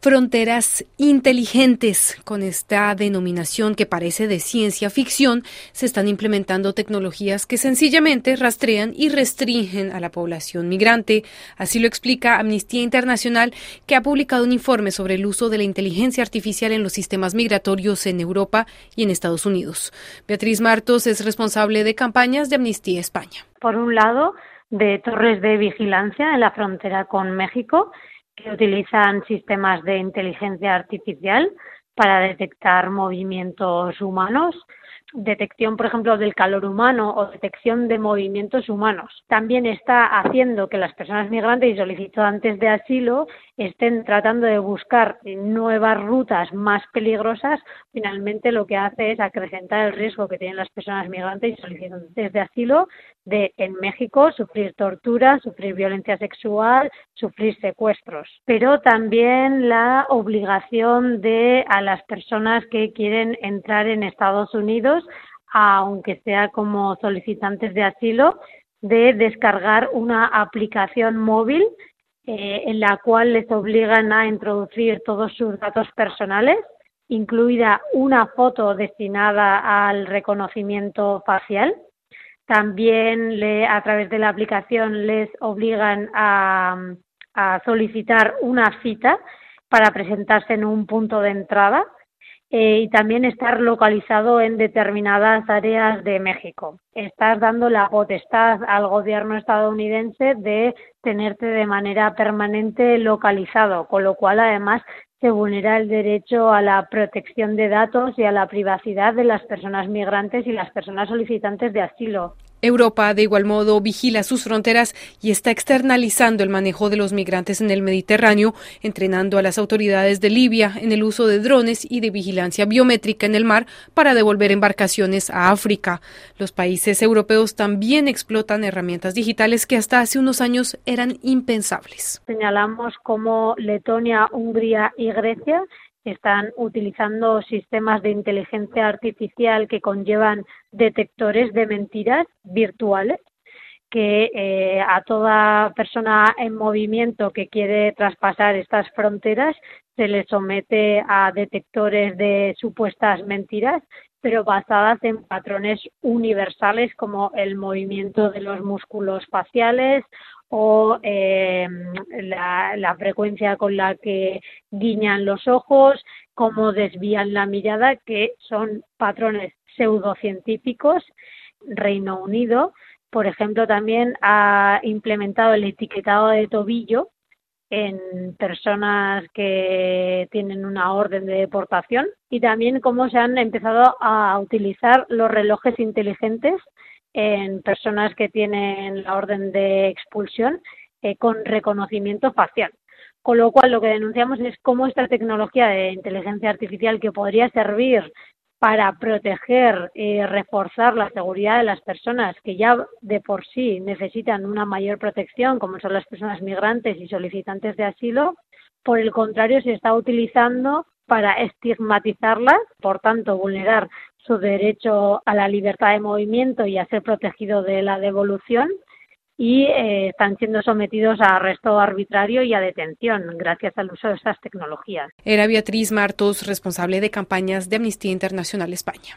Fronteras inteligentes. Con esta denominación que parece de ciencia ficción, se están implementando tecnologías que sencillamente rastrean y restringen a la población migrante. Así lo explica Amnistía Internacional, que ha publicado un informe sobre el uso de la inteligencia artificial en los sistemas migratorios en Europa y en Estados Unidos. Beatriz Martos es responsable de campañas de Amnistía España. Por un lado, de torres de vigilancia en la frontera con México que utilizan sistemas de inteligencia artificial para detectar movimientos humanos detección, por ejemplo, del calor humano o detección de movimientos humanos. También está haciendo que las personas migrantes y solicitantes de asilo estén tratando de buscar nuevas rutas más peligrosas. Finalmente, lo que hace es acrecentar el riesgo que tienen las personas migrantes y solicitantes de asilo de en México sufrir tortura, sufrir violencia sexual, sufrir secuestros. Pero también la obligación de a las personas que quieren entrar en Estados Unidos aunque sea como solicitantes de asilo, de descargar una aplicación móvil eh, en la cual les obligan a introducir todos sus datos personales, incluida una foto destinada al reconocimiento facial. También le, a través de la aplicación les obligan a solicitar una cita para presentarse en un punto de entrada eh, y también estar localizado en determinadas áreas de México. Estás dando la potestad al gobierno estadounidense de tenerte de manera permanente localizado, con lo cual además se vulnera el derecho a la protección de datos y a la privacidad de las personas migrantes y las personas solicitantes de asilo. Europa, de igual modo, vigila sus fronteras y está externalizando el manejo de los migrantes en el Mediterráneo, entrenando a las autoridades de Libia en el uso de drones y de vigilancia biométrica en el mar para devolver embarcaciones a África. Los países europeos también explotan herramientas digitales que hasta hace unos años eran impensables. Señalamos como Letonia, Hungría y Grecia están utilizando sistemas de inteligencia artificial que conllevan detectores de mentiras virtuales que eh, a toda persona en movimiento que quiere traspasar estas fronteras se le somete a detectores de supuestas mentiras, pero basadas en patrones universales como el movimiento de los músculos faciales o eh, la, frecuencia con la que guiñan los ojos, cómo desvían la mirada, que son patrones pseudocientíficos. Reino Unido, por ejemplo, también ha implementado el etiquetado de tobillo en personas que tienen una orden de deportación y también cómo se han empezado a utilizar los relojes inteligentes en personas que tienen la orden de expulsión eh, con reconocimiento facial. Con lo cual, lo que denunciamos es cómo esta tecnología de inteligencia artificial que podría servir para proteger y reforzar la seguridad de las personas que ya de por sí necesitan una mayor protección, como son las personas migrantes y solicitantes de asilo, por el contrario, se está utilizando para estigmatizarlas, por tanto, vulnerar su derecho a la libertad de movimiento y a ser protegido de la devolución y eh, están siendo sometidos a arresto arbitrario y a detención gracias al uso de estas tecnologías. Era Beatriz Martos, responsable de campañas de Amnistía Internacional España.